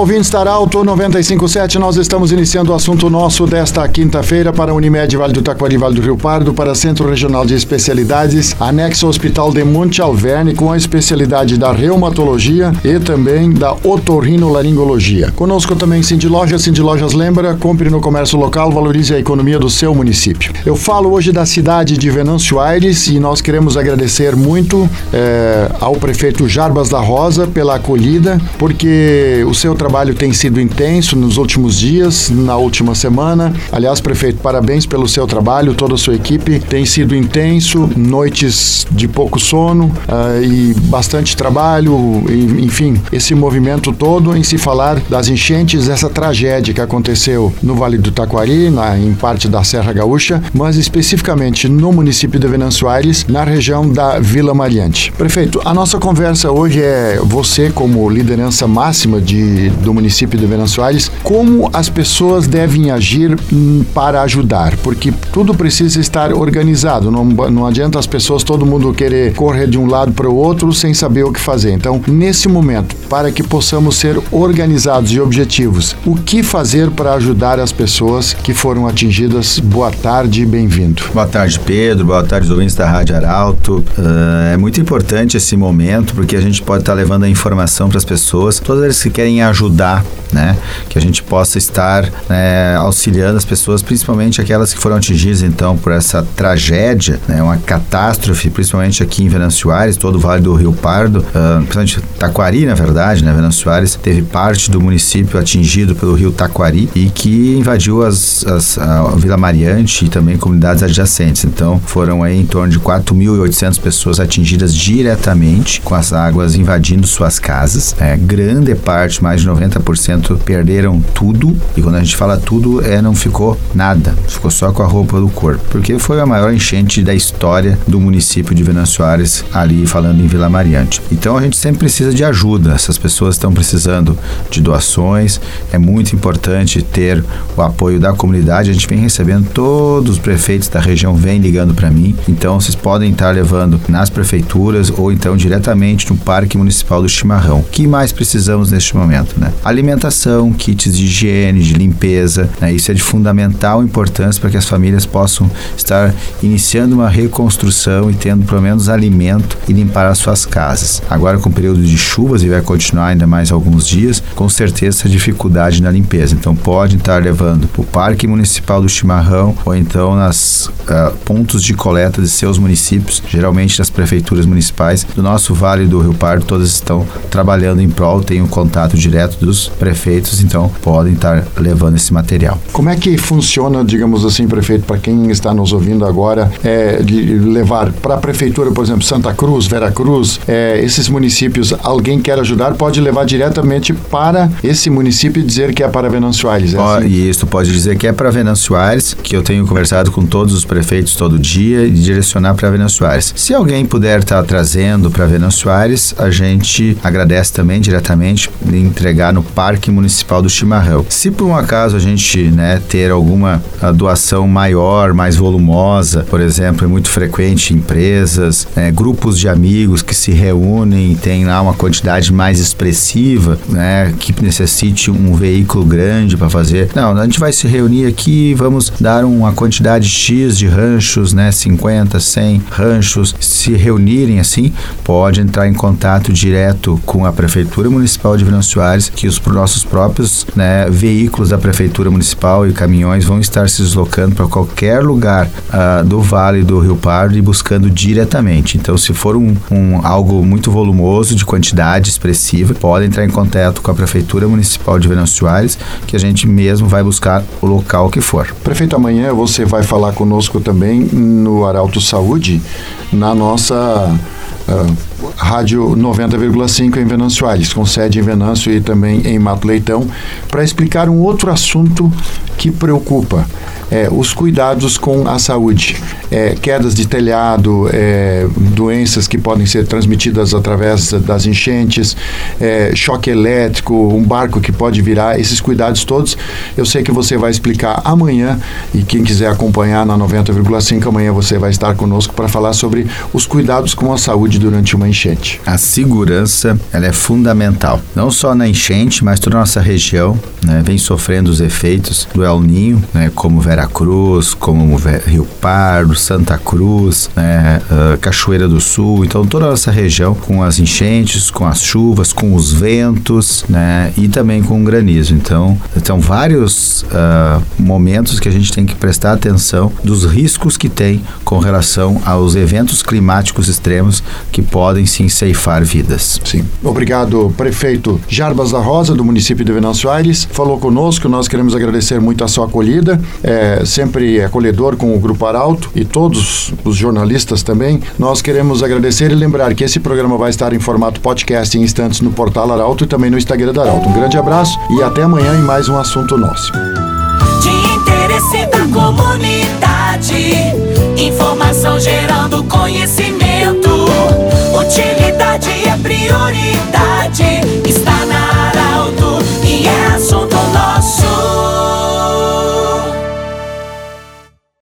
Da Arauto 957. Nós estamos iniciando o assunto nosso desta quinta-feira para Unimed Vale do Taquari, Vale do Rio Pardo, para Centro Regional de Especialidades, anexo ao Hospital de Monte Alverne, com a especialidade da reumatologia e também da otorrinolaringologia. Conosco também Cindy Lojas. Cindy Lojas lembra, compre no comércio local, valorize a economia do seu município. Eu falo hoje da cidade de Venâncio Aires e nós queremos agradecer muito eh, ao prefeito Jarbas da Rosa pela acolhida, porque o seu trabalho tem sido intenso nos últimos dias, na última semana. Aliás, prefeito, parabéns pelo seu trabalho, toda a sua equipe. Tem sido intenso, noites de pouco sono uh, e bastante trabalho, e, enfim, esse movimento todo em se falar das enchentes, essa tragédia que aconteceu no Vale do Taquari, na, em parte da Serra Gaúcha, mas especificamente no município de Venâncio Aires, na região da Vila Mariante. Prefeito, a nossa conversa hoje é você como liderança máxima de do município de Venâncio Aires, como as pessoas devem agir hum, para ajudar, porque tudo precisa estar organizado. Não, não adianta as pessoas, todo mundo querer correr de um lado para o outro sem saber o que fazer. Então, nesse momento, para que possamos ser organizados e objetivos, o que fazer para ajudar as pessoas que foram atingidas? Boa tarde e bem-vindo. Boa tarde, Pedro. Boa tarde, ouvintes da Rádio Arauto. Uh, é muito importante esse momento porque a gente pode estar levando a informação para as pessoas, todas elas que querem ajudar, né? Que a gente possa estar né, auxiliando as pessoas, principalmente aquelas que foram atingidas então por essa tragédia, né? Uma catástrofe, principalmente aqui em Venâncio Aires, todo o Vale do Rio Pardo, uh, principalmente Taquari, na verdade, né? Venâncio Aires teve parte do município atingido pelo rio Taquari e que invadiu as, as a Vila Mariante e também comunidades adjacentes. Então, foram aí em torno de 4.800 pessoas atingidas diretamente com as águas invadindo suas casas. É, grande parte, mais de 90% perderam tudo. E quando a gente fala tudo, é não ficou nada. Ficou só com a roupa do corpo. Porque foi a maior enchente da história do município de Venâncio Aires, ali falando em Vila Mariante. Então a gente sempre precisa de ajuda. Essas pessoas estão precisando de doações. É muito importante ter o apoio da comunidade. A gente vem recebendo todos os prefeitos da região vêm ligando para mim. Então vocês podem estar levando nas prefeituras ou então diretamente no Parque Municipal do Chimarrão. O que mais precisamos neste momento, né? Alimentação, kits de higiene, de limpeza, né? Isso é de fundamental importância para que as famílias possam estar iniciando uma reconstrução e tendo pelo menos alimento e limpar as suas casas. Agora com o período de chuvas e vai continuar ainda mais alguns dias, com certeza essa dificuldade na limpeza. Então pode estar levando para o Parque Municipal do Chimarrão ou então nas uh, pontos de coleta de seus municípios, geralmente nas prefeituras municipais do nosso Vale do Rio Pardo, todas estão trabalhando em prol, tem um contato direto dos prefeitos, então podem estar levando esse material. Como é que funciona, digamos assim, prefeito, para quem está nos ouvindo agora, é, de levar para a prefeitura, por exemplo, Santa Cruz, Vera Cruz, é, esses municípios, alguém quer ajudar, pode levar diretamente para esse município e dizer que é para Venâncio Aires. É assim? Isso, pode dizer que é para Venâncio Aires, que eu tenho conversado com todos os prefeitos todo dia e direcionar para Venâncio Aires. Se alguém puder estar tá trazendo para Venâncio Aires, a gente agradece também diretamente entregar no Parque Municipal do Chimarrão. Se por um acaso a gente né, ter alguma doação maior, mais volumosa, por exemplo, é muito frequente em empresas, né, grupos de amigos que se reúnem e tem lá uma quantidade mais expressiva, né, que necessite um veículo grande para fazer. Não, a gente vai se reunir aqui, vamos dar uma quantidade X de ranchos, né, 50, 100 ranchos, se reunirem assim, pode entrar em contato direto com a Prefeitura Municipal de Venâncio Que os nossos próprios né, veículos da Prefeitura Municipal e caminhões vão estar se deslocando para qualquer lugar uh, do Vale do Rio Pardo e buscando diretamente. Então, se for um, um, algo muito volumoso, de quantidade expressiva, pode entrar em contato com a Prefeitura Municipal de Venâncio Aires, que a gente mesmo vai buscar o local que for. Prefeito, amanhã você vai falar conosco também no Arauto Saúde, na nossa uh, Rádio 90,5 em Venâncio Aires, com sede em Venâncio e também em Mato Leitão, para explicar um outro assunto que preocupa é, os cuidados com a saúde, é, quedas de telhado, é, doenças que podem ser transmitidas através das enchentes, é, choque elétrico, um barco que pode virar, esses cuidados todos. Eu sei que você vai explicar amanhã e quem quiser acompanhar na 90,5 amanhã você vai estar conosco para falar sobre os cuidados com a saúde durante uma enchente. A segurança ela é fundamental, não só na enchente, mas toda a nossa região né, vem sofrendo os efeitos do El Ninho, né, como Vera Veracruz, como Rio Pardo, Santa Cruz, né, uh, Cachoeira do Sul, então toda essa região com as enchentes, com as chuvas, com os ventos, né, e também com o granizo. Então, são vários uh, momentos que a gente tem que prestar atenção dos riscos que tem com relação aos eventos climáticos extremos que podem sim ceifar vidas. Sim. Obrigado, prefeito Jarbas da Rosa, do município de Venâncio Aires, falou conosco. Nós queremos agradecer muito a sua acolhida. É, sempre acolhedor com o Grupo Arauto e todos os jornalistas também. Nós queremos agradecer e lembrar que esse programa vai estar em formato podcast em instantes no portal Arauto e também no Instagram da Arauto. Um grande abraço e até amanhã em mais um assunto nosso. De interesse da comunidade, informação gerando conhecimento. Utilidade é prioridade.